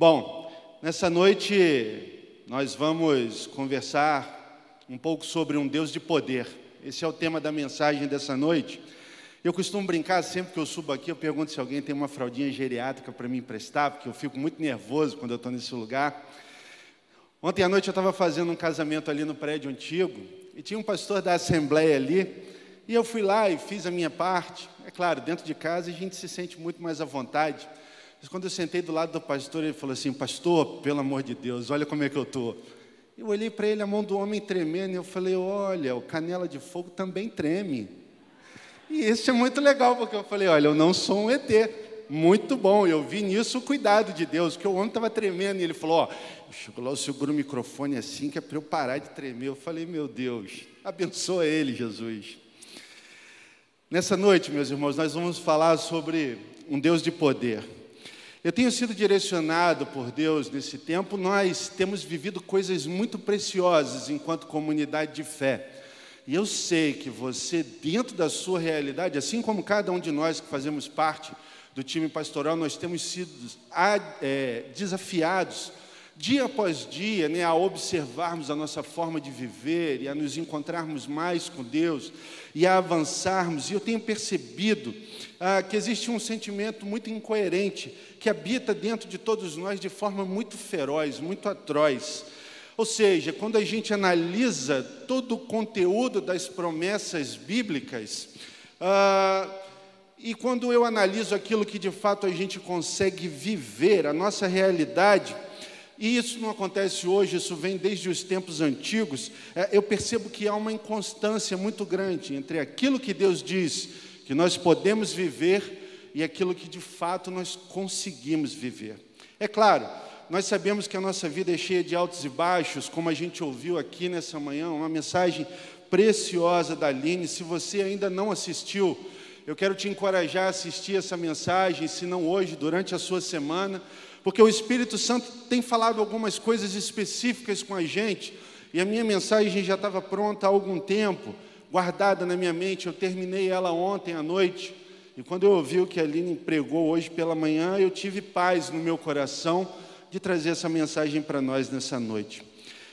Bom, nessa noite nós vamos conversar um pouco sobre um Deus de poder. Esse é o tema da mensagem dessa noite. Eu costumo brincar sempre que eu subo aqui, eu pergunto se alguém tem uma fraldinha geriátrica para me emprestar, porque eu fico muito nervoso quando eu estou nesse lugar. Ontem à noite eu estava fazendo um casamento ali no prédio antigo e tinha um pastor da Assembleia ali e eu fui lá e fiz a minha parte. É claro, dentro de casa a gente se sente muito mais à vontade. Mas quando eu sentei do lado do pastor, ele falou assim: Pastor, pelo amor de Deus, olha como é que eu estou. Eu olhei para ele, a mão do homem tremendo, e eu falei: Olha, o canela de fogo também treme. E isso é muito legal, porque eu falei: Olha, eu não sou um ET. Muito bom, eu vi nisso o cuidado de Deus, porque o homem estava tremendo, e ele falou: Ó, chegou lá, eu seguro o microfone assim, que é para eu parar de tremer. Eu falei: Meu Deus, abençoa ele, Jesus. Nessa noite, meus irmãos, nós vamos falar sobre um Deus de poder. Eu tenho sido direcionado por Deus nesse tempo, nós temos vivido coisas muito preciosas enquanto comunidade de fé. E eu sei que você, dentro da sua realidade, assim como cada um de nós que fazemos parte do time pastoral, nós temos sido é, desafiados dia após dia, né, a observarmos a nossa forma de viver e a nos encontrarmos mais com Deus e a avançarmos. E eu tenho percebido ah, que existe um sentimento muito incoerente que habita dentro de todos nós de forma muito feroz, muito atroz. Ou seja, quando a gente analisa todo o conteúdo das promessas bíblicas, ah, e quando eu analiso aquilo que de fato a gente consegue viver, a nossa realidade, e isso não acontece hoje, isso vem desde os tempos antigos, é, eu percebo que há uma inconstância muito grande entre aquilo que Deus diz que nós podemos viver e aquilo que de fato nós conseguimos viver. É claro, nós sabemos que a nossa vida é cheia de altos e baixos, como a gente ouviu aqui nessa manhã, uma mensagem preciosa da Aline. Se você ainda não assistiu, eu quero te encorajar a assistir essa mensagem, se não hoje, durante a sua semana porque o Espírito Santo tem falado algumas coisas específicas com a gente, e a minha mensagem já estava pronta há algum tempo, guardada na minha mente, eu terminei ela ontem à noite, e quando eu ouvi o que a Aline pregou hoje pela manhã, eu tive paz no meu coração de trazer essa mensagem para nós nessa noite.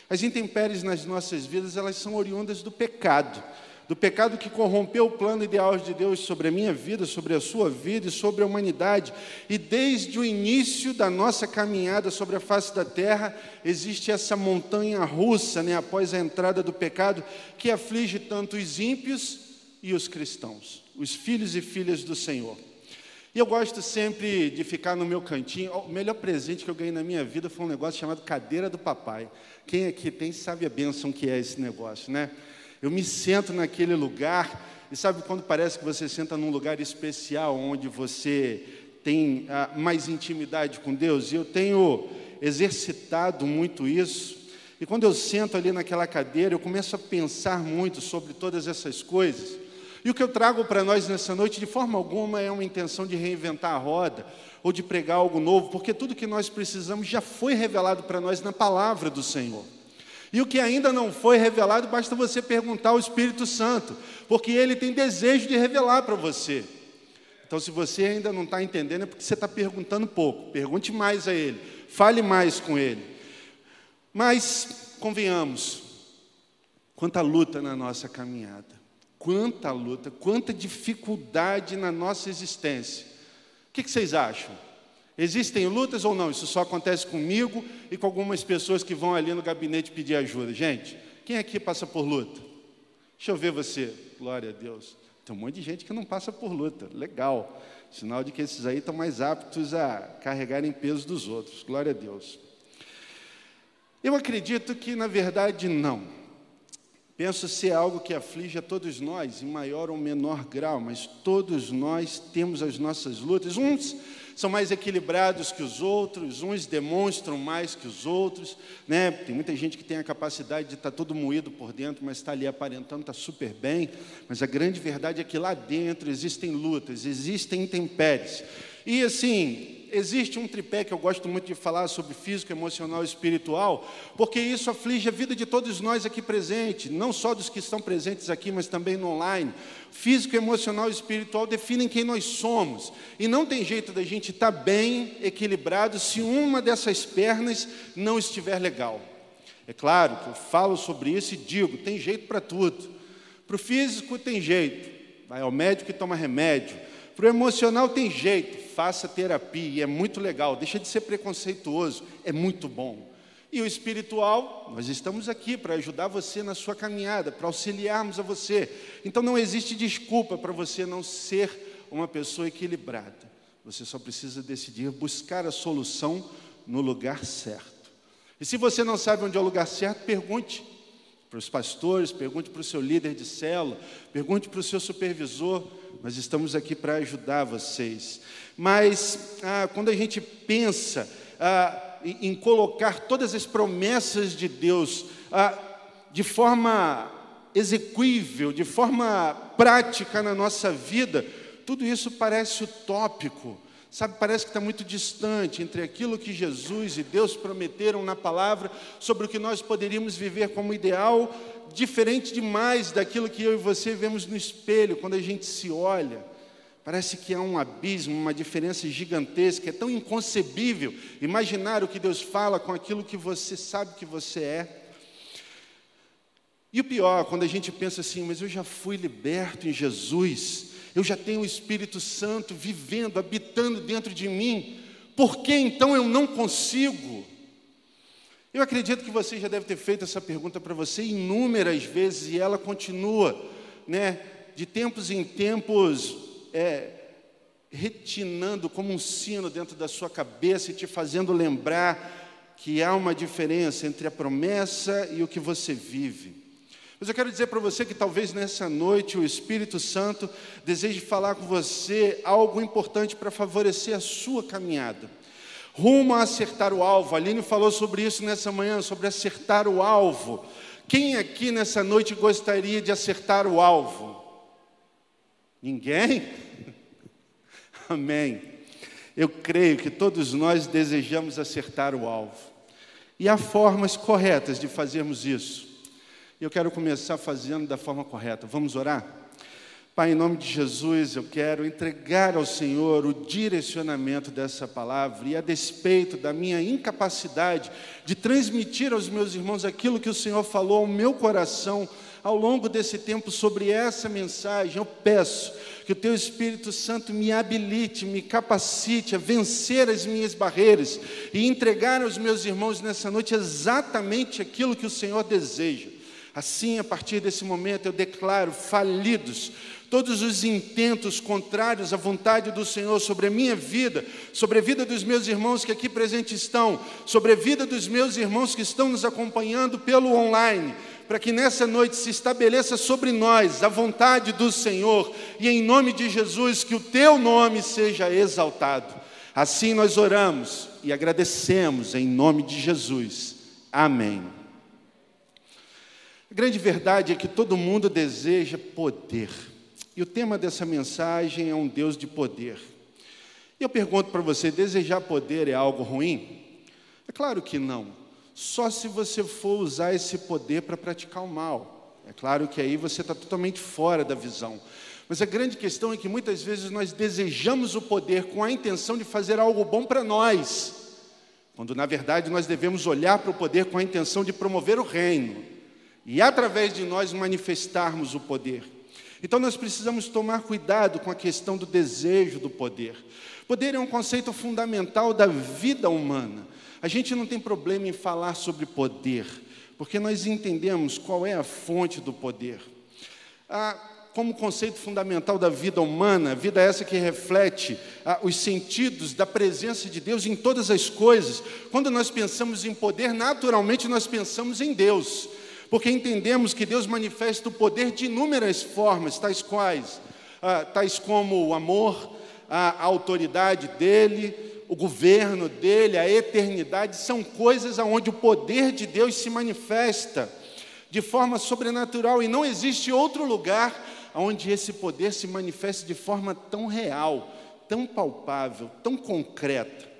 As intempéries nas nossas vidas, elas são oriundas do pecado do pecado que corrompeu o plano ideal de Deus sobre a minha vida, sobre a sua vida e sobre a humanidade. E desde o início da nossa caminhada sobre a face da terra, existe essa montanha russa, né, após a entrada do pecado, que aflige tanto os ímpios e os cristãos, os filhos e filhas do Senhor. E eu gosto sempre de ficar no meu cantinho. O melhor presente que eu ganhei na minha vida foi um negócio chamado cadeira do papai. Quem aqui tem sabe a bênção que é esse negócio, né? Eu me sento naquele lugar, e sabe quando parece que você senta num lugar especial, onde você tem ah, mais intimidade com Deus? E eu tenho exercitado muito isso. E quando eu sento ali naquela cadeira, eu começo a pensar muito sobre todas essas coisas. E o que eu trago para nós nessa noite, de forma alguma, é uma intenção de reinventar a roda ou de pregar algo novo, porque tudo que nós precisamos já foi revelado para nós na palavra do Senhor. E o que ainda não foi revelado, basta você perguntar ao Espírito Santo, porque ele tem desejo de revelar para você. Então, se você ainda não está entendendo, é porque você está perguntando pouco. Pergunte mais a ele, fale mais com ele. Mas, convenhamos, quanta luta na nossa caminhada, quanta luta, quanta dificuldade na nossa existência. O que, vocês acham? Existem lutas ou não? Isso só acontece comigo e com algumas pessoas que vão ali no gabinete pedir ajuda. Gente, quem aqui passa por luta? Deixa eu ver você. Glória a Deus. Tem um monte de gente que não passa por luta. Legal. Sinal de que esses aí estão mais aptos a carregarem peso dos outros. Glória a Deus. Eu acredito que, na verdade, não. Penso ser algo que aflige a todos nós, em maior ou menor grau, mas todos nós temos as nossas lutas. Uns são mais equilibrados que os outros, uns demonstram mais que os outros. Né? Tem muita gente que tem a capacidade de estar todo moído por dentro, mas está ali aparentando, está super bem. Mas a grande verdade é que lá dentro existem lutas, existem intempéries. E assim, existe um tripé que eu gosto muito de falar sobre físico, emocional e espiritual, porque isso aflige a vida de todos nós aqui presentes, não só dos que estão presentes aqui, mas também no online. Físico, emocional e espiritual definem quem nós somos. E não tem jeito da gente estar bem equilibrado se uma dessas pernas não estiver legal. É claro que eu falo sobre isso e digo: tem jeito para tudo. Para o físico, tem jeito, vai ao médico e toma remédio. Para o emocional tem jeito, faça terapia, é muito legal, deixa de ser preconceituoso, é muito bom. E o espiritual, nós estamos aqui para ajudar você na sua caminhada, para auxiliarmos a você. Então não existe desculpa para você não ser uma pessoa equilibrada. Você só precisa decidir buscar a solução no lugar certo. E se você não sabe onde é o lugar certo, pergunte para os pastores, pergunte para o seu líder de célula, pergunte para o seu supervisor. Nós estamos aqui para ajudar vocês. Mas ah, quando a gente pensa ah, em, colocar todas as promessas de Deus ah, de forma execuível, de forma prática na nossa vida, tudo isso parece utópico. Sabe, parece que está muito distante entre aquilo que Jesus e Deus prometeram na palavra sobre o que nós poderíamos viver como ideal, diferente demais daquilo que eu e você vemos no espelho quando a gente se olha. Parece que há um abismo, uma diferença gigantesca, é tão inconcebível imaginar o que Deus fala com aquilo que você sabe que você é. E o pior, quando a gente pensa assim, mas eu já fui liberto em Jesus, eu já tenho o Espírito Santo vivendo, habitando dentro de mim, por que então eu não consigo? Eu acredito que você já deve ter feito essa pergunta para você inúmeras vezes e ela continua, né, de tempos em tempos, é, retinando como um sino dentro da sua cabeça e te fazendo lembrar que há uma diferença entre a promessa e o que você vive. Mas eu quero dizer para você que talvez nessa noite o Espírito Santo deseje falar com você algo importante para favorecer a sua caminhada. Rumo a acertar o alvo. A Aline falou sobre isso nessa manhã, sobre acertar o alvo. Quem aqui nessa noite gostaria de acertar o alvo? Ninguém? Amém. Eu creio que todos nós desejamos acertar o alvo. E há formas corretas de fazermos isso. E eu quero começar fazendo da forma correta. Vamos orar? Pai, em nome de Jesus, eu quero entregar ao Senhor o direcionamento dessa palavra e a despeito da minha incapacidade de transmitir aos meus irmãos aquilo que o Senhor falou ao meu coração ao longo desse tempo sobre essa mensagem, eu peço que o Teu Espírito Santo me habilite, me capacite a vencer as minhas barreiras e entregar aos meus irmãos nessa noite exatamente aquilo que o Senhor deseja. Assim, a partir desse momento, eu declaro falidos todos os intentos contrários à vontade do Senhor sobre a minha vida, sobre a vida dos meus irmãos que aqui presentes estão, sobre a vida dos meus irmãos que estão nos acompanhando pelo online, para que nessa noite se estabeleça sobre nós a vontade do Senhor e em nome de Jesus que o teu nome seja exaltado. Assim nós oramos e agradecemos em nome de Jesus. Amém. Grande verdade é que todo mundo deseja poder. E o tema dessa mensagem é um Deus de poder. E eu pergunto para você: desejar poder é algo ruim? É claro que não. Só se você for usar esse poder para praticar o mal. É claro que aí você está totalmente fora da visão. Mas a grande questão é que muitas vezes nós desejamos o poder com a intenção de fazer algo bom para nós, quando na verdade nós devemos olhar para o poder com a intenção de promover o reino e através de nós manifestarmos o poder. Então nós precisamos tomar cuidado com a questão do desejo do poder. Poder é um conceito fundamental da vida humana. A gente não tem problema em falar sobre poder, porque nós entendemos qual é a fonte do poder. Ah, como conceito fundamental da vida humana, vida essa que reflete ah, os sentidos da presença de Deus em todas as coisas. Quando nós pensamos em poder, naturalmente nós pensamos em Deus porque entendemos que Deus manifesta o poder de inúmeras formas, tais quais, ah, tais como o amor, a autoridade dele, o governo dele, a eternidade, são coisas aonde o poder de Deus se manifesta de forma sobrenatural e não existe outro lugar onde esse poder se manifeste de forma tão real, tão palpável, tão concreta.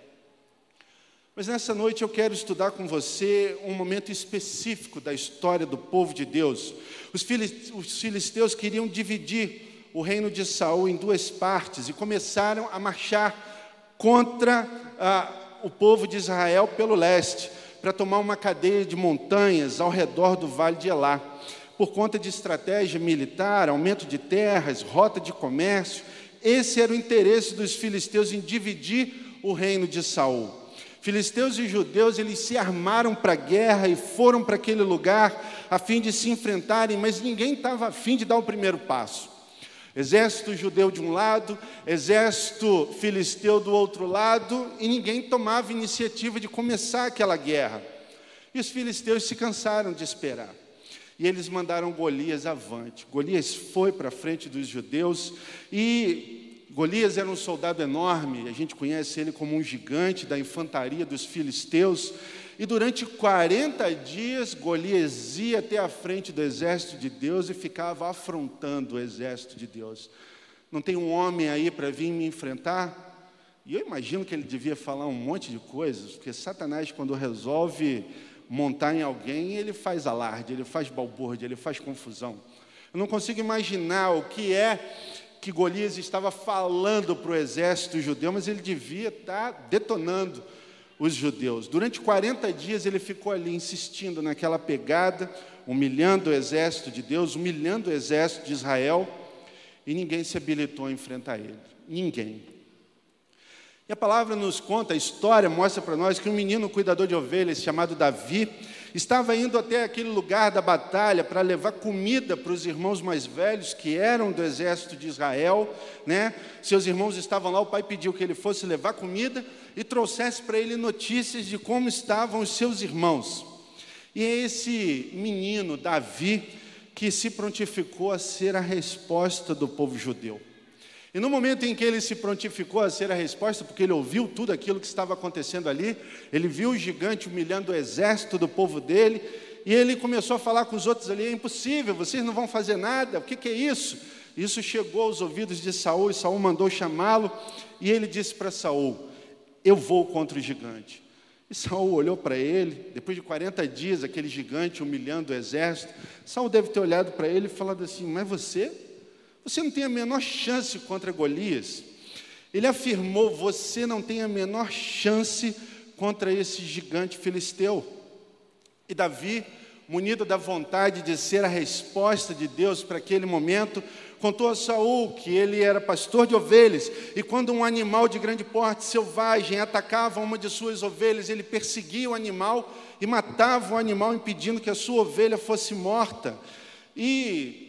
Mas nessa noite eu quero estudar com você um momento específico da história do povo de Deus. Os filisteus queriam dividir o reino de Saul em duas partes e começaram a marchar contra ah, o povo de Israel pelo leste, para tomar uma cadeia de montanhas ao redor do vale de Elá. Por conta de estratégia militar, aumento de terras, rota de comércio, esse era o interesse dos filisteus em dividir o reino de Saul. Filisteus e judeus, eles se armaram para a guerra e foram para aquele lugar a fim de se enfrentarem, mas ninguém estava fim de dar o primeiro passo. Exército judeu de um lado, exército filisteu do outro lado, e ninguém tomava iniciativa de começar aquela guerra. E os filisteus se cansaram de esperar. E eles mandaram Golias avante. Golias foi para a frente dos judeus e Golias era um soldado enorme, a gente conhece ele como um gigante da infantaria dos filisteus. E durante 40 dias, Golias ia até a frente do exército de Deus e ficava afrontando o exército de Deus. Não tem um homem aí para vir me enfrentar? E eu imagino que ele devia falar um monte de coisas, porque Satanás, quando resolve montar em alguém, ele faz alarde, ele faz balbúrdia, ele faz confusão. Eu não consigo imaginar o que é que Golias estava falando para o exército judeu, mas ele devia estar detonando os judeus. Durante 40 dias ele ficou ali insistindo naquela pegada, humilhando o exército de Deus, humilhando o exército de Israel, e ninguém se habilitou a enfrentar ele. Ninguém. E a palavra nos conta, a história mostra para nós que um menino cuidador de ovelhas chamado Davi estava indo até aquele lugar da batalha para levar comida para os irmãos mais velhos que eram do exército de Israel, né? Seus irmãos estavam lá, o pai pediu que ele fosse levar comida e trouxesse para ele notícias de como estavam os seus irmãos. E é esse menino, Davi, que se prontificou a ser a resposta do povo judeu. E no momento em que ele se prontificou a ser a resposta, porque ele ouviu tudo aquilo que estava acontecendo ali, ele viu o gigante humilhando o exército do povo dele, e ele começou a falar com os outros ali: é impossível, vocês não vão fazer nada, o que, que é isso? Isso chegou aos ouvidos de Saul, e Saul mandou chamá-lo, e ele disse para Saul: eu vou contra o gigante. E Saul olhou para ele, depois de 40 dias, aquele gigante humilhando o exército. Saul deve ter olhado para ele e falado assim: Mas você? Você não tem a menor chance contra Golias. Ele afirmou: Você não tem a menor chance contra esse gigante filisteu. E Davi, munido da vontade de ser a resposta de Deus para aquele momento, contou a Saul que ele era pastor de ovelhas, e quando um animal de grande porte selvagem atacava uma de suas ovelhas, ele perseguia o animal e matava o animal, impedindo que a sua ovelha fosse morta. E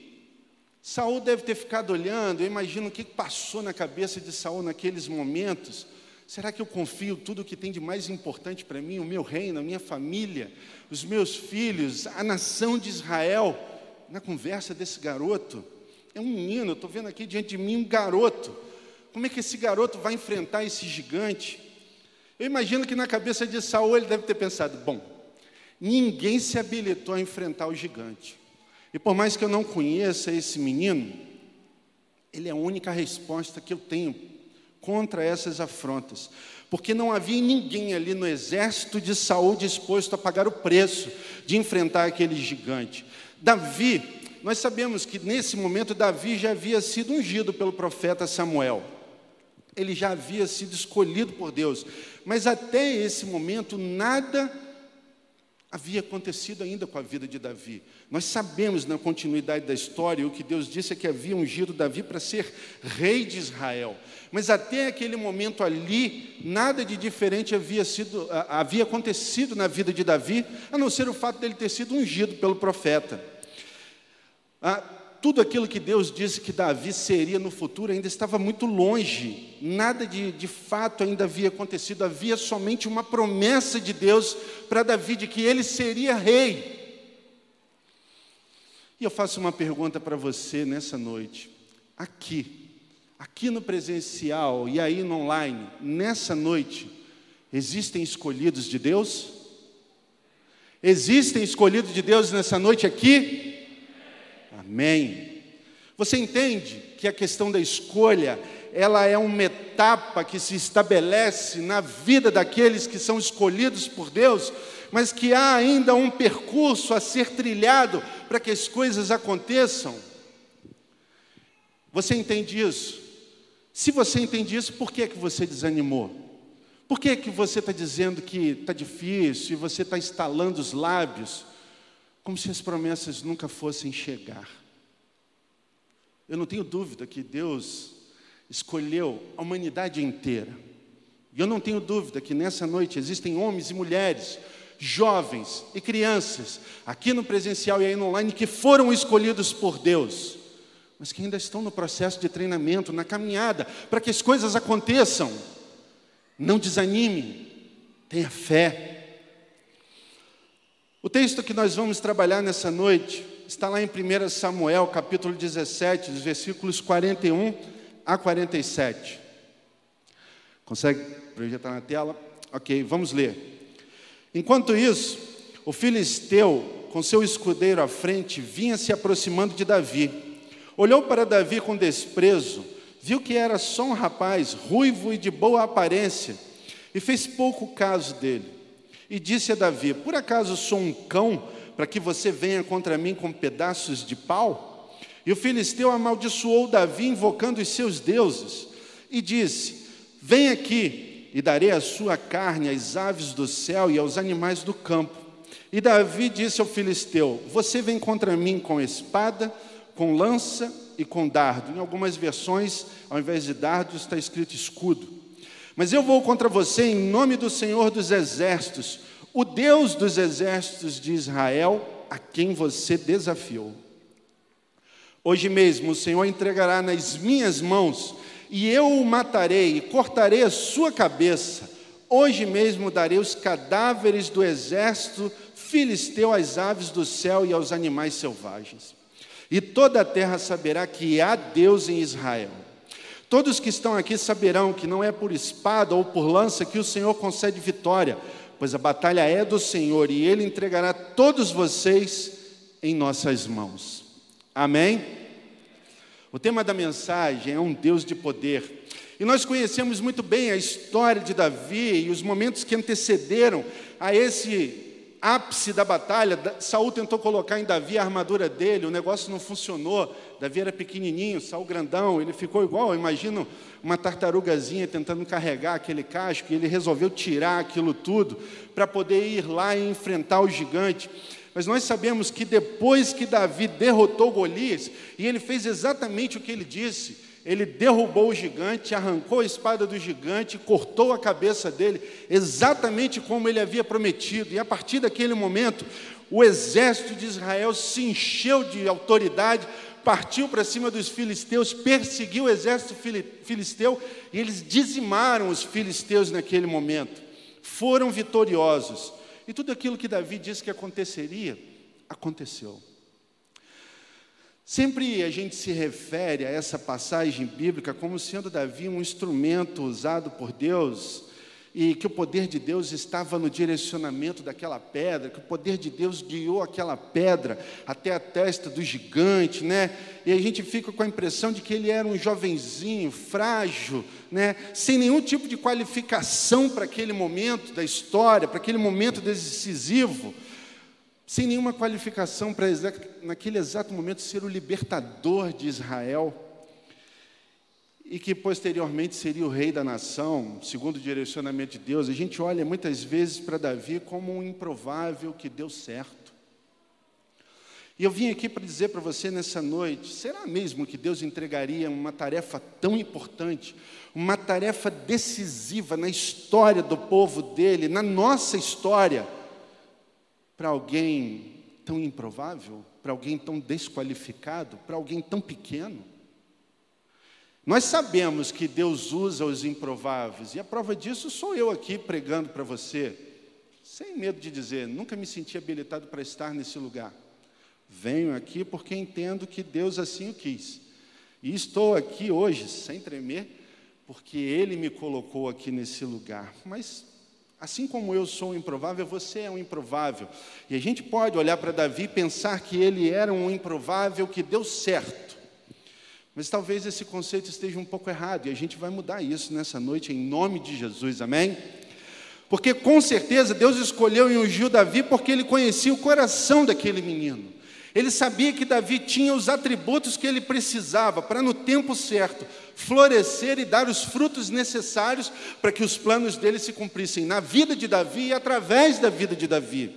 Saul deve ter ficado olhando, eu imagino o que passou na cabeça de Saul naqueles momentos. Será que eu confio tudo o que tem de mais importante para mim, o meu reino, a minha família, os meus filhos, a nação de Israel, na conversa desse garoto? É um menino, estou vendo aqui diante de mim um garoto. Como é que esse garoto vai enfrentar esse gigante? Eu imagino que na cabeça de Saul ele deve ter pensado: bom, ninguém se habilitou a enfrentar o gigante. E por mais que eu não conheça esse menino, ele é a única resposta que eu tenho contra essas afrontas, porque não havia ninguém ali no exército de Saul disposto a pagar o preço de enfrentar aquele gigante. Davi nós sabemos que nesse momento Davi já havia sido ungido pelo profeta Samuel. Ele já havia sido escolhido por Deus. Mas até esse momento nada havia acontecido ainda com a vida de Davi. Nós sabemos na continuidade da história, o que Deus disse é que havia ungido Davi para ser rei de Israel. Mas até aquele momento ali, nada de diferente havia, sido, havia acontecido na vida de Davi, a não ser o fato dele ter sido ungido pelo profeta. Ah, tudo aquilo que Deus disse que Davi seria no futuro ainda estava muito longe, nada de, de fato ainda havia acontecido, havia somente uma promessa de Deus para Davi de que ele seria rei. E eu faço uma pergunta para você nessa noite, aqui, aqui no presencial e aí no online, nessa noite, existem escolhidos de Deus? Existem escolhidos de Deus nessa noite aqui? Amém. Você entende que a questão da escolha ela é uma etapa que se estabelece na vida daqueles que são escolhidos por Deus, mas que há ainda um percurso a ser trilhado para que as coisas aconteçam. Você entende isso? Se você entende isso, por que, é que você desanimou? Por que, é que você está dizendo que está difícil e você está instalando os lábios, como se as promessas nunca fossem chegar? Eu não tenho dúvida que Deus escolheu a humanidade inteira. E eu não tenho dúvida que nessa noite existem homens e mulheres, jovens e crianças, aqui no presencial e aí no online, que foram escolhidos por Deus, mas que ainda estão no processo de treinamento, na caminhada, para que as coisas aconteçam. Não desanime, tenha fé. O texto que nós vamos trabalhar nessa noite está lá em 1 Samuel, capítulo 17, dos versículos 41 a 47. Consegue projetar na tela? Ok, vamos ler. Enquanto isso, o filisteu, com seu escudeiro à frente, vinha se aproximando de Davi. Olhou para Davi com desprezo, viu que era só um rapaz, ruivo e de boa aparência, e fez pouco caso dele. E disse a Davi: Por acaso sou um cão para que você venha contra mim com pedaços de pau? E o filisteu amaldiçoou Davi, invocando os seus deuses, e disse: Vem aqui, e darei a sua carne às aves do céu e aos animais do campo. E Davi disse ao filisteu: Você vem contra mim com espada, com lança e com dardo. Em algumas versões, ao invés de dardo, está escrito escudo. Mas eu vou contra você em nome do Senhor dos Exércitos, o Deus dos exércitos de Israel, a quem você desafiou. Hoje mesmo o Senhor entregará nas minhas mãos, e eu o matarei e cortarei a sua cabeça. Hoje mesmo darei os cadáveres do exército filisteu às aves do céu e aos animais selvagens. E toda a terra saberá que há Deus em Israel. Todos que estão aqui saberão que não é por espada ou por lança que o Senhor concede vitória, pois a batalha é do Senhor e Ele entregará todos vocês em nossas mãos. Amém? O tema da mensagem é um Deus de poder. E nós conhecemos muito bem a história de Davi e os momentos que antecederam a esse ápice da batalha. Saul tentou colocar em Davi a armadura dele, o negócio não funcionou. Davi era pequenininho, Saul grandão, ele ficou igual, imagino uma tartarugazinha tentando carregar aquele casco, e ele resolveu tirar aquilo tudo para poder ir lá e enfrentar o gigante. Mas nós sabemos que depois que Davi derrotou Golias, e ele fez exatamente o que ele disse, ele derrubou o gigante, arrancou a espada do gigante, cortou a cabeça dele, exatamente como ele havia prometido. E a partir daquele momento, o exército de Israel se encheu de autoridade, partiu para cima dos filisteus, perseguiu o exército filisteu e eles dizimaram os filisteus naquele momento. Foram vitoriosos. E tudo aquilo que Davi disse que aconteceria, aconteceu. Sempre a gente se refere a essa passagem bíblica como sendo Davi um instrumento usado por Deus e que o poder de Deus estava no direcionamento daquela pedra, que o poder de Deus guiou aquela pedra até a testa do gigante, né? E a gente fica com a impressão de que ele era um jovenzinho, frágil, né? Sem nenhum tipo de qualificação para aquele momento da história, para aquele momento decisivo, sem nenhuma qualificação para naquele exato momento ser o libertador de Israel e que posteriormente seria o rei da nação, segundo o direcionamento de Deus. A gente olha muitas vezes para Davi como um improvável que deu certo. E eu vim aqui para dizer para você nessa noite: será mesmo que Deus entregaria uma tarefa tão importante, uma tarefa decisiva na história do povo dele, na nossa história, para alguém tão improvável, para alguém tão desqualificado, para alguém tão pequeno? Nós sabemos que Deus usa os improváveis, e a prova disso sou eu aqui pregando para você, sem medo de dizer, nunca me senti habilitado para estar nesse lugar. Venho aqui porque entendo que Deus assim o quis. E estou aqui hoje, sem tremer, porque Ele me colocou aqui nesse lugar. Mas, assim como eu sou um improvável, você é um improvável. E a gente pode olhar para Davi e pensar que ele era um improvável que deu certo. Mas talvez esse conceito esteja um pouco errado e a gente vai mudar isso nessa noite em nome de Jesus, amém? Porque com certeza Deus escolheu e ungiu Davi porque ele conhecia o coração daquele menino. Ele sabia que Davi tinha os atributos que ele precisava para, no tempo certo, florescer e dar os frutos necessários para que os planos dele se cumprissem na vida de Davi e através da vida de Davi.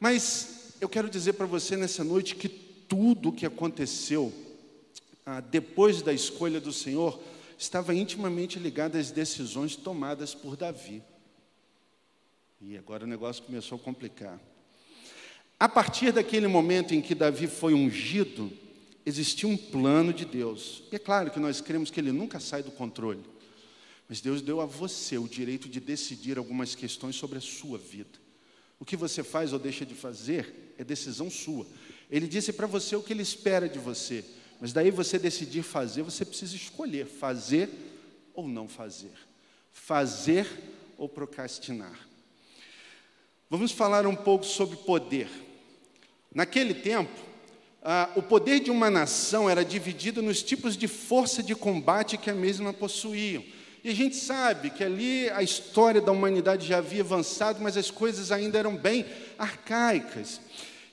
Mas eu quero dizer para você nessa noite que tudo o que aconteceu ah, depois da escolha do Senhor estava intimamente ligado às decisões tomadas por Davi. E agora o negócio começou a complicar. A partir daquele momento em que Davi foi ungido, existia um plano de Deus. E é claro que nós cremos que ele nunca sai do controle. Mas Deus deu a você o direito de decidir algumas questões sobre a sua vida. O que você faz ou deixa de fazer é decisão sua. Ele disse para você o que ele espera de você. Mas daí você decidir fazer, você precisa escolher fazer ou não fazer. Fazer ou procrastinar. Vamos falar um pouco sobre poder. Naquele tempo, ah, o poder de uma nação era dividido nos tipos de força de combate que a mesma possuíam. E a gente sabe que ali a história da humanidade já havia avançado, mas as coisas ainda eram bem arcaicas.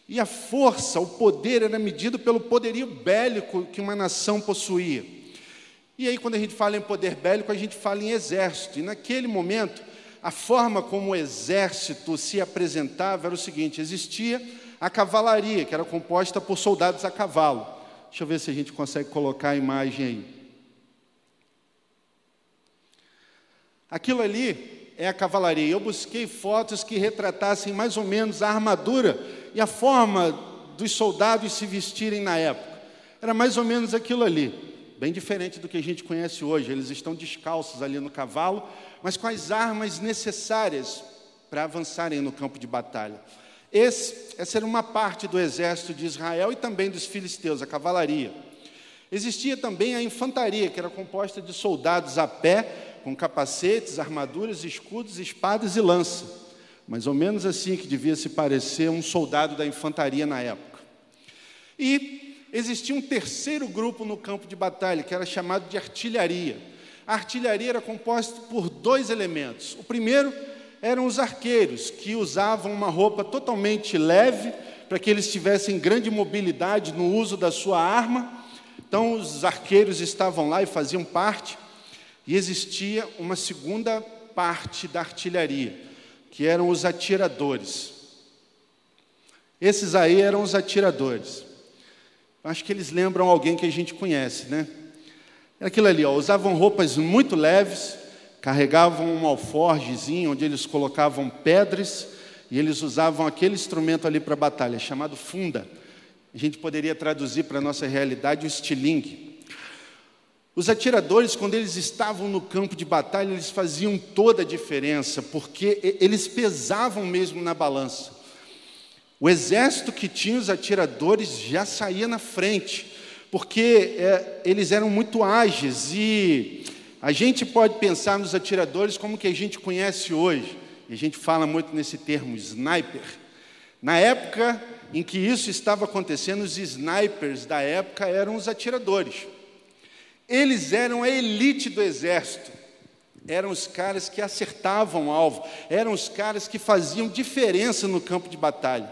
E a força, o poder era medido pelo poderio bélico que uma nação possuía. E aí, quando a gente fala em poder bélico, a gente fala em exército. E naquele momento, a forma como o exército se apresentava era o seguinte: existia a cavalaria, que era composta por soldados a cavalo. Deixa eu ver se a gente consegue colocar a imagem aí. Aquilo ali é a cavalaria. Eu busquei fotos que retratassem mais ou menos a armadura e a forma dos soldados se vestirem na época. Era mais ou menos aquilo ali bem diferente do que a gente conhece hoje. Eles estão descalços ali no cavalo, mas com as armas necessárias para avançarem no campo de batalha. Esse, essa era uma parte do exército de Israel e também dos filisteus, a cavalaria. Existia também a infantaria, que era composta de soldados a pé, com capacetes, armaduras, escudos, espadas e lança. Mais ou menos assim que devia se parecer um soldado da infantaria na época. E existia um terceiro grupo no campo de batalha, que era chamado de artilharia. A artilharia era composta por dois elementos. O primeiro eram os arqueiros, que usavam uma roupa totalmente leve, para que eles tivessem grande mobilidade no uso da sua arma. Então, os arqueiros estavam lá e faziam parte. E existia uma segunda parte da artilharia, que eram os atiradores. Esses aí eram os atiradores. Acho que eles lembram alguém que a gente conhece, né? Era aquilo ali, ó, usavam roupas muito leves, carregavam um alforgezinho onde eles colocavam pedras e eles usavam aquele instrumento ali para batalha, chamado funda. A gente poderia traduzir para a nossa realidade o estilingue. Os atiradores, quando eles estavam no campo de batalha, eles faziam toda a diferença, porque eles pesavam mesmo na balança. O exército que tinha os atiradores já saía na frente, porque é, eles eram muito ágeis e a gente pode pensar nos atiradores como que a gente conhece hoje, e a gente fala muito nesse termo, sniper. Na época em que isso estava acontecendo, os snipers da época eram os atiradores. Eles eram a elite do exército, eram os caras que acertavam alvo, eram os caras que faziam diferença no campo de batalha.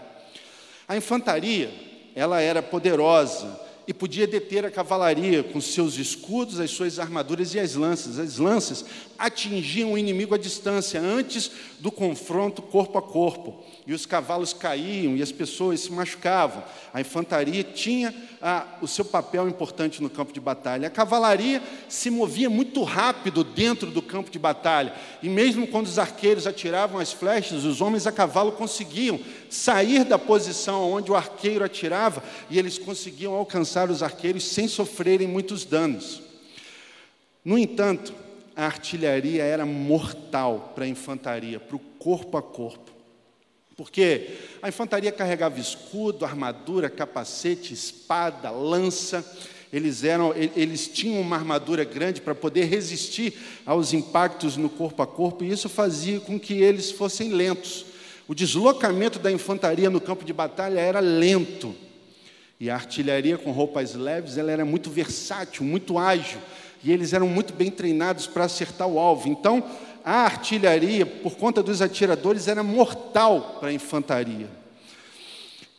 A infantaria, ela era poderosa e podia deter a cavalaria com seus escudos, as suas armaduras e as lanças. As lanças atingiam o inimigo à distância, antes do confronto corpo a corpo e os cavalos caíam e as pessoas se machucavam. A infantaria tinha ah, o seu papel importante no campo de batalha. A cavalaria se movia muito rápido dentro do campo de batalha, e mesmo quando os arqueiros atiravam as flechas, os homens a cavalo conseguiam sair da posição onde o arqueiro atirava e eles conseguiam alcançar os arqueiros sem sofrerem muitos danos. No entanto, a artilharia era mortal para a infantaria, para o corpo a corpo. Porque a infantaria carregava escudo, armadura, capacete, espada, lança. Eles, eram, eles tinham uma armadura grande para poder resistir aos impactos no corpo a corpo, e isso fazia com que eles fossem lentos. O deslocamento da infantaria no campo de batalha era lento. E a artilharia com roupas leves, ela era muito versátil, muito ágil, e eles eram muito bem treinados para acertar o alvo. Então, a artilharia, por conta dos atiradores, era mortal para a infantaria.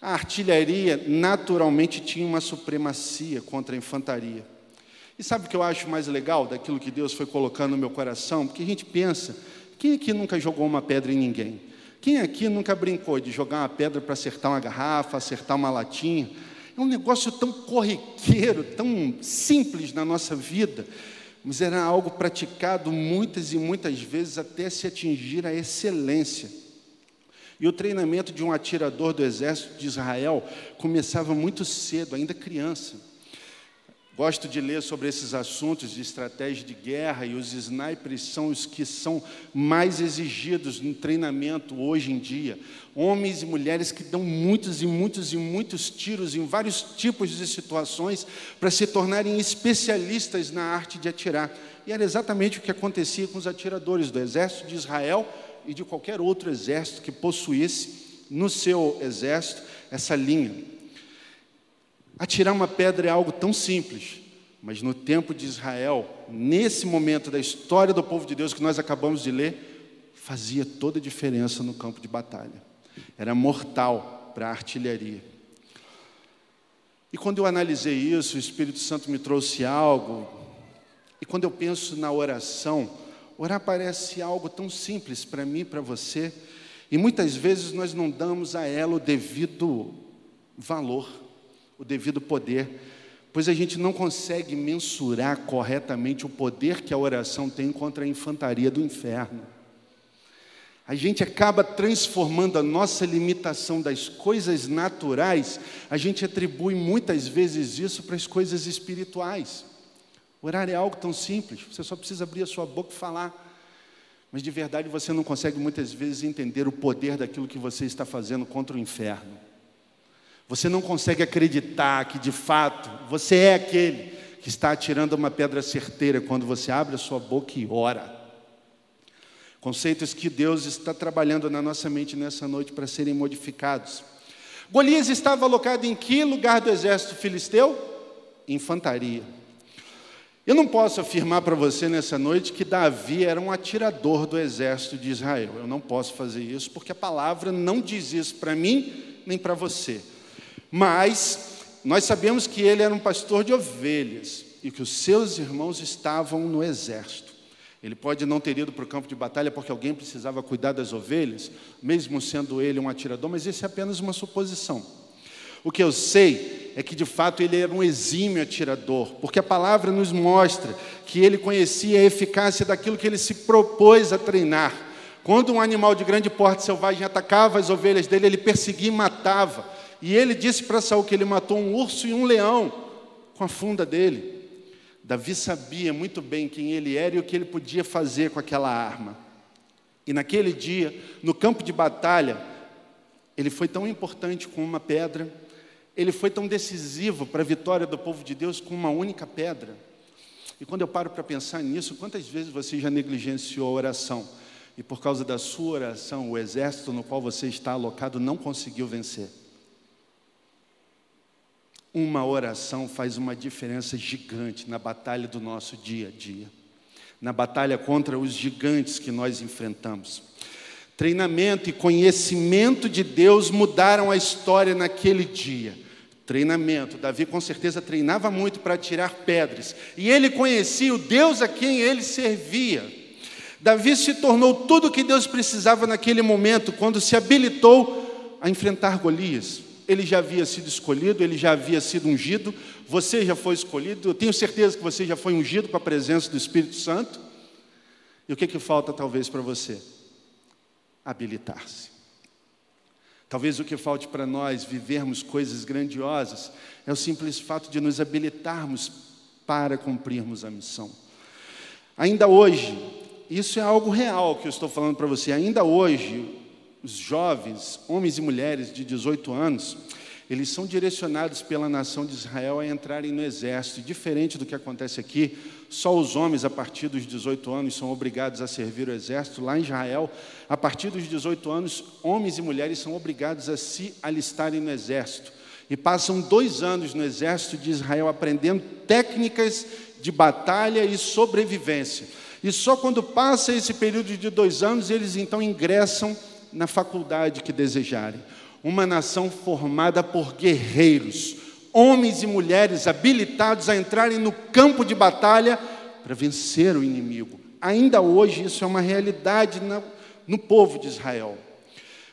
A artilharia naturalmente tinha uma supremacia contra a infantaria. E sabe o que eu acho mais legal daquilo que Deus foi colocando no meu coração? Porque a gente pensa, quem aqui nunca jogou uma pedra em ninguém? Quem aqui nunca brincou de jogar uma pedra para acertar uma garrafa, acertar uma latinha? É um negócio tão corriqueiro, tão simples na nossa vida, mas era algo praticado muitas e muitas vezes até se atingir a excelência. E o treinamento de um atirador do exército de Israel começava muito cedo, ainda criança. Gosto de ler sobre esses assuntos de estratégia de guerra e os snipers são os que são mais exigidos no treinamento hoje em dia. Homens e mulheres que dão muitos e muitos e muitos tiros em vários tipos de situações para se tornarem especialistas na arte de atirar. E era exatamente o que acontecia com os atiradores do exército de Israel e de qualquer outro exército que possuísse no seu exército essa linha. Atirar uma pedra é algo tão simples, mas no tempo de Israel, nesse momento da história do povo de Deus que nós acabamos de ler, fazia toda a diferença no campo de batalha. Era mortal para a artilharia. E quando eu analisei isso, o Espírito Santo me trouxe algo. E quando eu penso na oração, orar parece algo tão simples para mim, para você, e muitas vezes nós não damos a ela o devido valor o devido poder, pois a gente não consegue mensurar corretamente o poder que a oração tem contra a infantaria do inferno. A gente acaba transformando a nossa limitação das coisas naturais, a gente atribui muitas vezes isso para as coisas espirituais. Orar é algo tão simples, você só precisa abrir a sua boca e falar. Mas de verdade você não consegue muitas vezes entender o poder daquilo que você está fazendo contra o inferno. Você não consegue acreditar que de fato você é aquele que está atirando uma pedra certeira quando você abre a sua boca e ora. Conceitos que Deus está trabalhando na nossa mente nessa noite para serem modificados. Golias estava alocado em que lugar do exército filisteu? Infantaria. Eu não posso afirmar para você nessa noite que Davi era um atirador do exército de Israel. Eu não posso fazer isso porque a palavra não diz isso para mim nem para você. Mas nós sabemos que ele era um pastor de ovelhas e que os seus irmãos estavam no exército. Ele pode não ter ido para o campo de batalha porque alguém precisava cuidar das ovelhas, mesmo sendo ele um atirador, mas isso é apenas uma suposição. O que eu sei é que de fato ele era um exímio atirador, porque a palavra nos mostra que ele conhecia a eficácia daquilo que ele se propôs a treinar. Quando um animal de grande porte selvagem atacava as ovelhas dele, ele perseguia e matava. E ele disse para Saul que ele matou um urso e um leão com a funda dele. Davi sabia muito bem quem ele era e o que ele podia fazer com aquela arma. E naquele dia, no campo de batalha, ele foi tão importante com uma pedra, ele foi tão decisivo para a vitória do povo de Deus com uma única pedra. E quando eu paro para pensar nisso, quantas vezes você já negligenciou a oração? E por causa da sua oração, o exército no qual você está alocado não conseguiu vencer. Uma oração faz uma diferença gigante na batalha do nosso dia a dia, na batalha contra os gigantes que nós enfrentamos. Treinamento e conhecimento de Deus mudaram a história naquele dia. Treinamento. Davi com certeza treinava muito para tirar pedras, e ele conhecia o Deus a quem ele servia. Davi se tornou tudo o que Deus precisava naquele momento, quando se habilitou a enfrentar Golias ele já havia sido escolhido, ele já havia sido ungido, você já foi escolhido, eu tenho certeza que você já foi ungido com a presença do Espírito Santo. E o que, que falta talvez para você? Habilitar-se. Talvez o que falte para nós vivermos coisas grandiosas é o simples fato de nos habilitarmos para cumprirmos a missão. Ainda hoje, isso é algo real que eu estou falando para você, ainda hoje, os jovens, homens e mulheres de 18 anos, eles são direcionados pela nação de Israel a entrarem no exército. Diferente do que acontece aqui, só os homens a partir dos 18 anos são obrigados a servir o exército. Lá em Israel, a partir dos 18 anos, homens e mulheres são obrigados a se alistarem no exército. e passam dois anos no exército de Israel aprendendo técnicas de batalha e sobrevivência. E só quando passa esse período de dois anos, eles então ingressam na faculdade que desejarem. Uma nação formada por guerreiros, homens e mulheres habilitados a entrarem no campo de batalha para vencer o inimigo. Ainda hoje isso é uma realidade no, povo de Israel.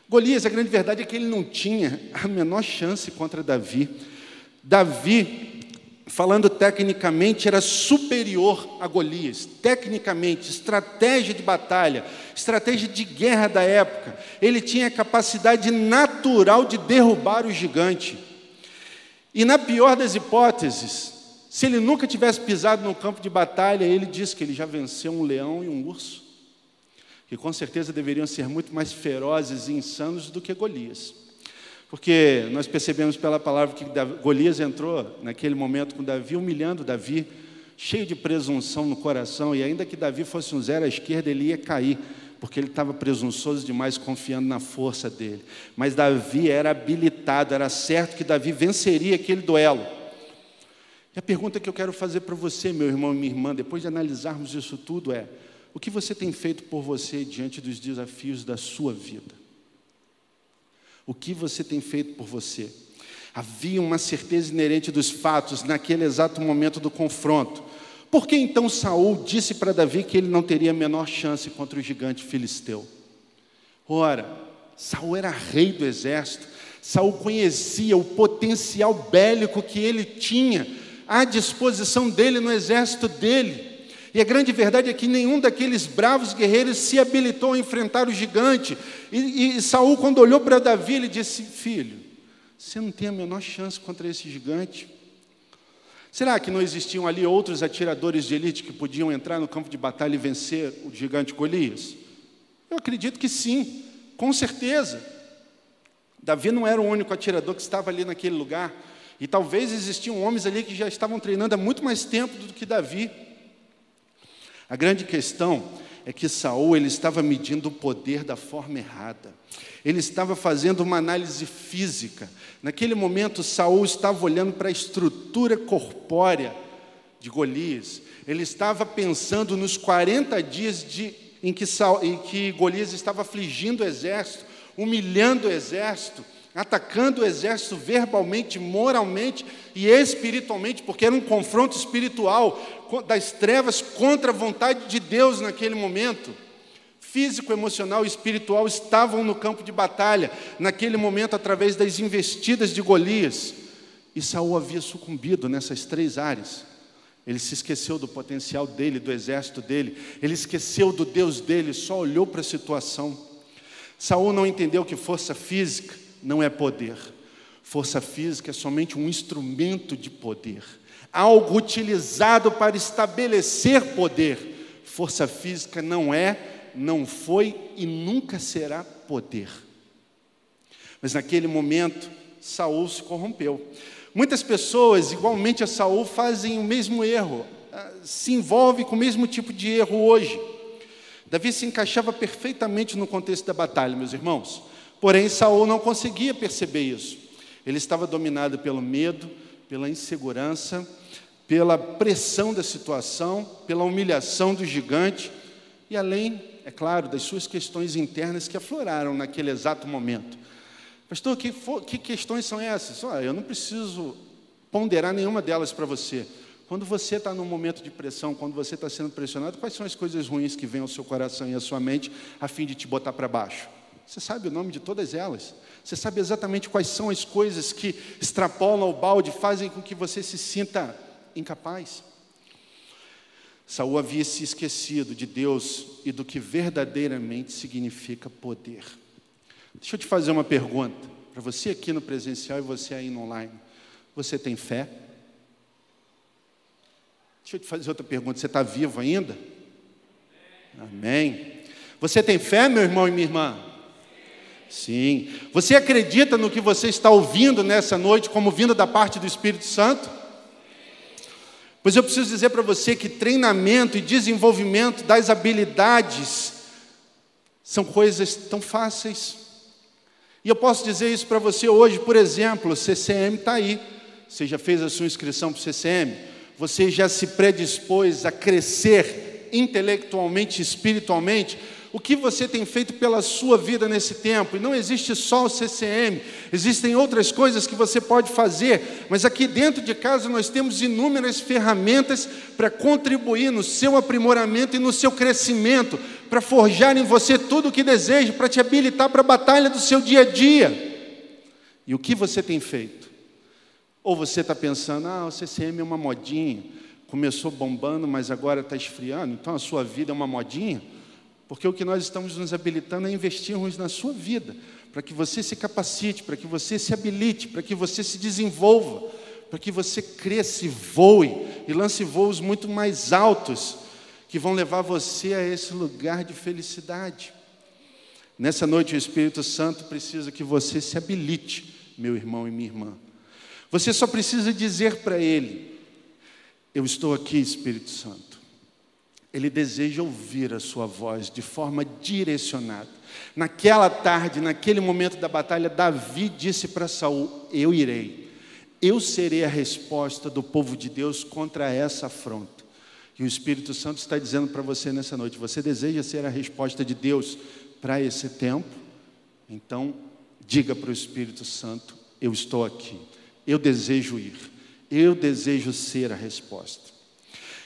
Golias, a grande verdade é que ele não tinha a menor chance contra Davi. Davi, falando tecnicamente, era superior a Golias. Tecnicamente, estratégia de batalha, estratégia de guerra da época. Ele tinha a capacidade natural de derrubar o gigante. E na pior das hipóteses, se ele nunca tivesse pisado no campo de batalha, ele diz que ele já venceu um leão e um urso que com certeza deveriam ser muito mais ferozes e insanos do que Golias. Porque nós percebemos pela palavra que Golias entrou naquele momento com Davi, humilhando Davi, cheio de presunção no coração, e ainda que Davi fosse um zero à esquerda, ele ia cair, porque ele estava presunçoso demais, confiando na força dele. Mas Davi era habilitado, era certo que Davi venceria aquele duelo. E a pergunta que eu quero fazer para você, meu irmão e minha irmã, depois de analisarmos isso tudo, é: o que você tem feito por você diante dos desafios da sua vida? O que você tem feito por você? Havia uma certeza inerente dos fatos naquele exato momento do confronto. Por que então Saul disse para Davi que ele não teria a menor chance contra o gigante filisteu? Ora, Saul era rei do exército. Saul conhecia o potencial bélico que ele tinha à disposição dele no exército dele. E a grande verdade é que nenhum daqueles bravos guerreiros se habilitou a enfrentar o gigante. E, e Saul, quando olhou para Davi, ele disse: Filho, você não tem a menor chance contra esse gigante. Será que não existiam ali outros atiradores de elite que podiam entrar no campo de batalha e vencer o gigante Golias? Eu acredito que sim, com certeza. Davi não era o único atirador que estava ali naquele lugar. E talvez existiam homens ali que já estavam treinando há muito mais tempo do que Davi. A grande questão é que Saul ele estava medindo o poder da forma errada. Ele estava fazendo uma análise física. Naquele momento, Saul estava olhando para a estrutura corpórea de Golias. Ele estava pensando nos 40 dias de, em, que Saul, em que Golias estava afligindo o exército, humilhando o exército, atacando o exército verbalmente, moralmente e espiritualmente, porque era um confronto espiritual das trevas contra a vontade de Deus naquele momento. Físico, emocional e espiritual estavam no campo de batalha, naquele momento, através das investidas de Golias. E Saul havia sucumbido nessas três áreas. Ele se esqueceu do potencial dele, do exército dele. Ele esqueceu do Deus dele, só olhou para a situação. Saul não entendeu que força física não é poder. Força física é somente um instrumento de poder, algo utilizado para estabelecer poder. Força física não é, não foi e nunca será poder. Mas naquele momento, Saul se corrompeu. Muitas pessoas, igualmente a Saul, fazem o mesmo erro, ah, se envolvem com o mesmo tipo de erro hoje. Davi se encaixava perfeitamente no contexto da batalha, meus irmãos. Porém, Saul não conseguia perceber isso. Ele estava dominado pelo medo, pela insegurança, pela pressão da situação, pela humilhação do gigante e além, é claro, das suas questões internas que afloraram naquele exato momento. Pastor, que, que questões são essas? Ah, eu não preciso ponderar nenhuma delas para você. Quando você está num momento de pressão, quando você está sendo pressionado, quais são as coisas ruins que vêm ao seu coração e à sua mente a fim de te botar para baixo? Você sabe o nome de todas elas. Você sabe exatamente quais são as coisas que extrapolam o balde, fazem com que você se sinta incapaz. Saul havia se esquecido de Deus e do que verdadeiramente significa poder. Deixa eu te fazer uma pergunta, para você aqui no presencial e você aí no online. Você tem fé? Deixa eu te fazer outra pergunta. Você está vivo ainda? Amém. Você tem fé, meu irmão e minha irmã? Sim. Você acredita no que você está ouvindo nessa noite como vindo da parte do Espírito Santo? Pois eu preciso dizer para você que treinamento e desenvolvimento das habilidades são coisas tão fáceis. E eu posso dizer isso para você hoje, por exemplo, CCM está aí. Você já fez a sua inscrição para o CCM? Você já se predispôs a crescer intelectualmente, espiritualmente? O que você tem feito pela sua vida nesse tempo. E não existe só o CCM, existem outras coisas que você pode fazer, mas aqui dentro de casa nós temos inúmeras ferramentas para contribuir no seu aprimoramento e no seu crescimento, para forjar em você tudo o que deseja, para te habilitar para a batalha do seu dia a dia. E o que você tem feito? Ou você está pensando, ah, o CCM é uma modinha, começou bombando, mas agora está esfriando, então a sua vida é uma modinha? Porque o que nós estamos nos habilitando é investirmos na sua vida, para que você se capacite, para que você se habilite, para que você se desenvolva, para que você cresça e voe e lance voos muito mais altos, que vão levar você a esse lugar de felicidade. Nessa noite, o Espírito Santo precisa que você se habilite, meu irmão e minha irmã. Você só precisa dizer para Ele: Eu estou aqui, Espírito Santo. Ele deseja ouvir a sua voz de forma direcionada. Naquela tarde, naquele momento da batalha, Davi disse para Saul: Eu irei. Eu serei a resposta do povo de Deus contra essa afronta. E o Espírito Santo está dizendo para você nessa noite: você deseja ser a resposta de Deus para esse tempo? Então, diga para o Espírito Santo: Eu estou aqui. Eu desejo ir. Eu desejo ser a resposta.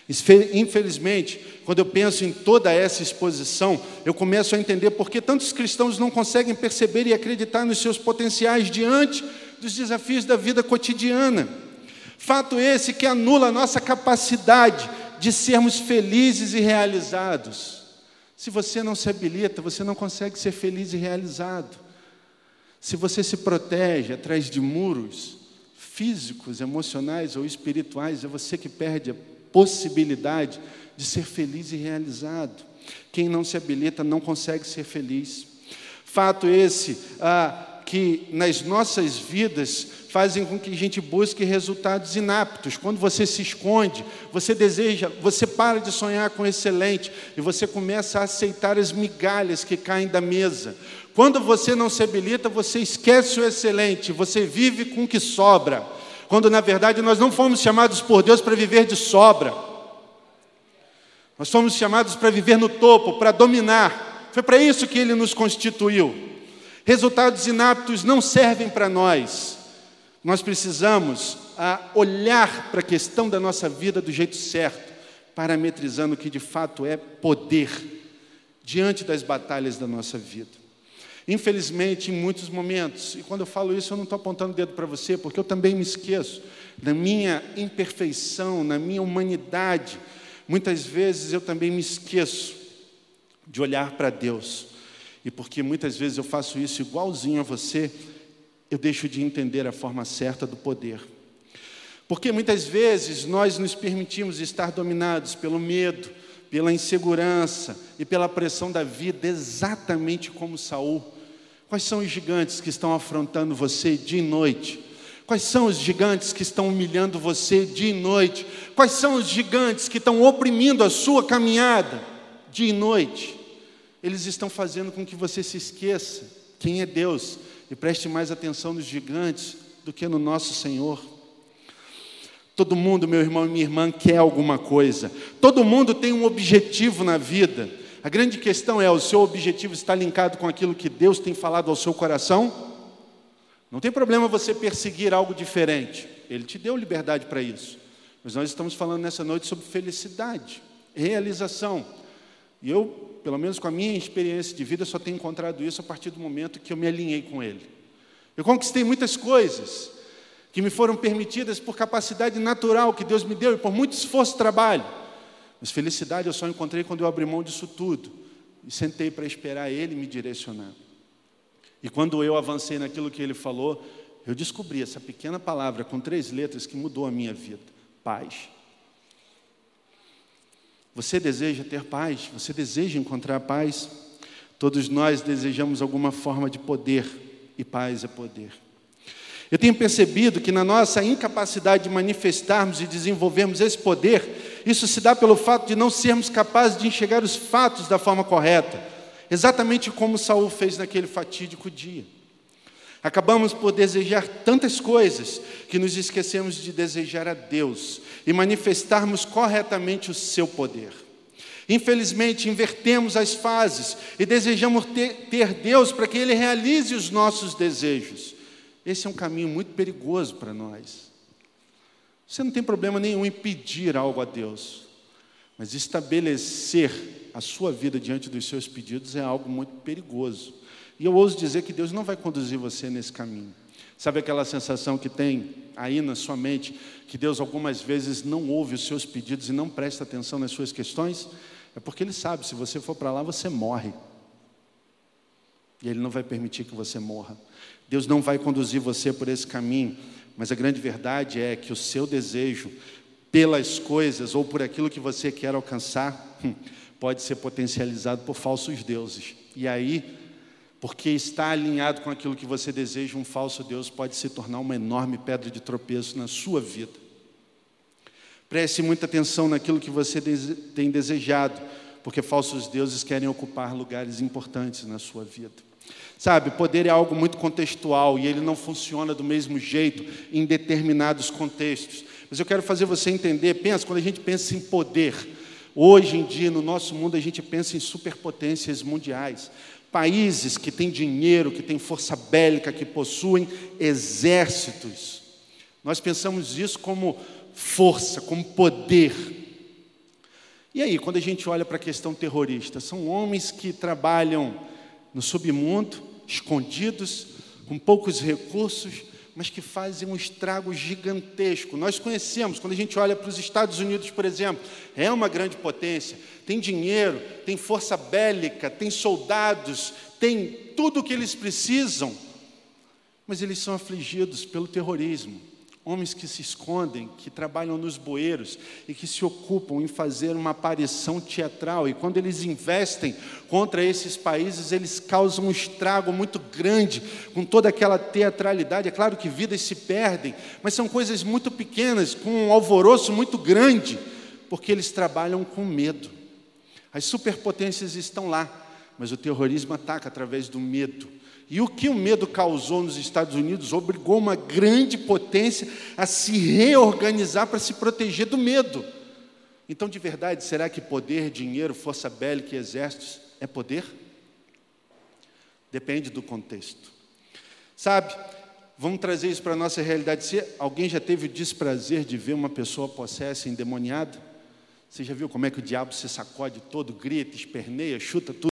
Infelizmente, quando eu penso em toda essa exposição, eu começo a entender por que tantos cristãos não conseguem perceber e acreditar nos seus potenciais diante dos desafios da vida cotidiana. Fato esse que anula a nossa capacidade de sermos felizes e realizados. Se você não se habilita, você não consegue ser feliz e realizado. Se você se protege atrás de muros físicos, emocionais ou espirituais, é você que perde a possibilidade de ser feliz e realizado. Quem não se habilita não consegue ser feliz. Fato esse ah, que nas nossas vidas fazem com que a gente busque resultados inaptos. Quando você se esconde, você deseja, você para de sonhar com excelente e você começa a aceitar as migalhas que caem da mesa. Quando você não se habilita, você esquece o excelente, você vive com o que sobra quando na verdade nós não fomos chamados por Deus para viver de sobra. Nós fomos chamados para viver no topo, para dominar. Foi para isso que Ele nos constituiu. Resultados inaptos não servem para nós. Nós precisamos a, olhar para a questão da nossa vida do jeito certo, parametrizando o que de fato é poder diante das batalhas da nossa vida. Infelizmente, em muitos momentos, e quando eu falo isso, eu não estou apontando o dedo para você, porque eu também me esqueço da minha imperfeição, na minha humanidade. Muitas vezes eu também me esqueço de olhar para Deus. E porque muitas vezes eu faço isso igualzinho a você, eu deixo de entender a forma certa do poder. Porque muitas vezes nós nos permitimos estar dominados pelo medo, pela insegurança e pela pressão da vida, exatamente como Saul. Quais são os gigantes que estão afrontando você dia e noite? Quais são os gigantes que estão humilhando você dia e noite? Quais são os gigantes que estão oprimindo a sua caminhada dia e noite? Eles estão fazendo com que você se esqueça quem é Deus e preste mais atenção nos gigantes do que no nosso Senhor. Todo mundo, meu irmão e minha irmã, quer alguma coisa. Todo mundo tem um objetivo na vida. A grande questão é: o seu objetivo está linkado com aquilo que Deus tem falado ao seu coração? Não tem problema você perseguir algo diferente. Ele te deu liberdade para isso. Mas nós estamos falando nessa noite sobre felicidade, realização. E eu, pelo menos com a minha experiência de vida, só tenho encontrado isso a partir do momento que eu me alinhei com Ele. Eu conquistei muitas coisas, que me foram permitidas por capacidade natural que Deus me deu e por muito esforço e trabalho. Mas felicidade eu só encontrei quando eu abri mão disso tudo e sentei para esperar Ele me direcionar. E quando eu avancei naquilo que Ele falou, eu descobri essa pequena palavra com três letras que mudou a minha vida: paz. Você deseja ter paz? Você deseja encontrar paz? Todos nós desejamos alguma forma de poder, e paz é poder. Eu tenho percebido que na nossa incapacidade de manifestarmos e desenvolvermos esse poder, isso se dá pelo fato de não sermos capazes de enxergar os fatos da forma correta, exatamente como Saul fez naquele fatídico dia. Acabamos por desejar tantas coisas que nos esquecemos de desejar a Deus e manifestarmos corretamente o seu poder. Infelizmente, invertemos as fases e desejamos ter, ter Deus para que Ele realize os nossos desejos. Esse é um caminho muito perigoso para nós. Você não tem problema nenhum em pedir algo a Deus, mas estabelecer a sua vida diante dos seus pedidos é algo muito perigoso. E eu ouso dizer que Deus não vai conduzir você nesse caminho. Sabe aquela sensação que tem aí na sua mente, que Deus algumas vezes não ouve os seus pedidos e não presta atenção nas suas questões? É porque Ele sabe, se você for para lá, você morre. E Ele não vai permitir que você morra. Deus não vai conduzir você por esse caminho, mas a grande verdade é que o seu desejo pelas coisas ou por aquilo que você quer alcançar hum, pode ser potencializado por falsos deuses. E aí porque está alinhado com aquilo que você deseja, um falso Deus pode se tornar uma enorme pedra de tropeço na sua vida. Preste muita atenção naquilo que você tem desejado, porque falsos deuses querem ocupar lugares importantes na sua vida. Sabe, poder é algo muito contextual e ele não funciona do mesmo jeito em determinados contextos. Mas eu quero fazer você entender, pensa, quando a gente pensa em poder, hoje em dia no nosso mundo a gente pensa em superpotências mundiais países que têm dinheiro, que têm força bélica, que possuem exércitos. Nós pensamos isso como força, como poder. E aí, quando a gente olha para a questão terrorista, são homens que trabalham no submundo, escondidos, com poucos recursos, mas que fazem um estrago gigantesco. Nós conhecemos, quando a gente olha para os Estados Unidos, por exemplo, é uma grande potência, tem dinheiro, tem força bélica, tem soldados, tem tudo o que eles precisam, mas eles são afligidos pelo terrorismo homens que se escondem, que trabalham nos bueiros e que se ocupam em fazer uma aparição teatral. E quando eles investem contra esses países, eles causam um estrago muito grande com toda aquela teatralidade. É claro que vidas se perdem, mas são coisas muito pequenas, com um alvoroço muito grande, porque eles trabalham com medo. As superpotências estão lá, mas o terrorismo ataca através do medo. E o que o medo causou nos Estados Unidos obrigou uma grande potência a se reorganizar para se proteger do medo. Então, de verdade, será que poder, dinheiro, força bélica e exércitos é poder? Depende do contexto. Sabe, vamos trazer isso para a nossa realidade. Se alguém já teve o desprazer de ver uma pessoa possessa, endemoniada, você já viu como é que o diabo se sacode todo, grita, esperneia, chuta tudo?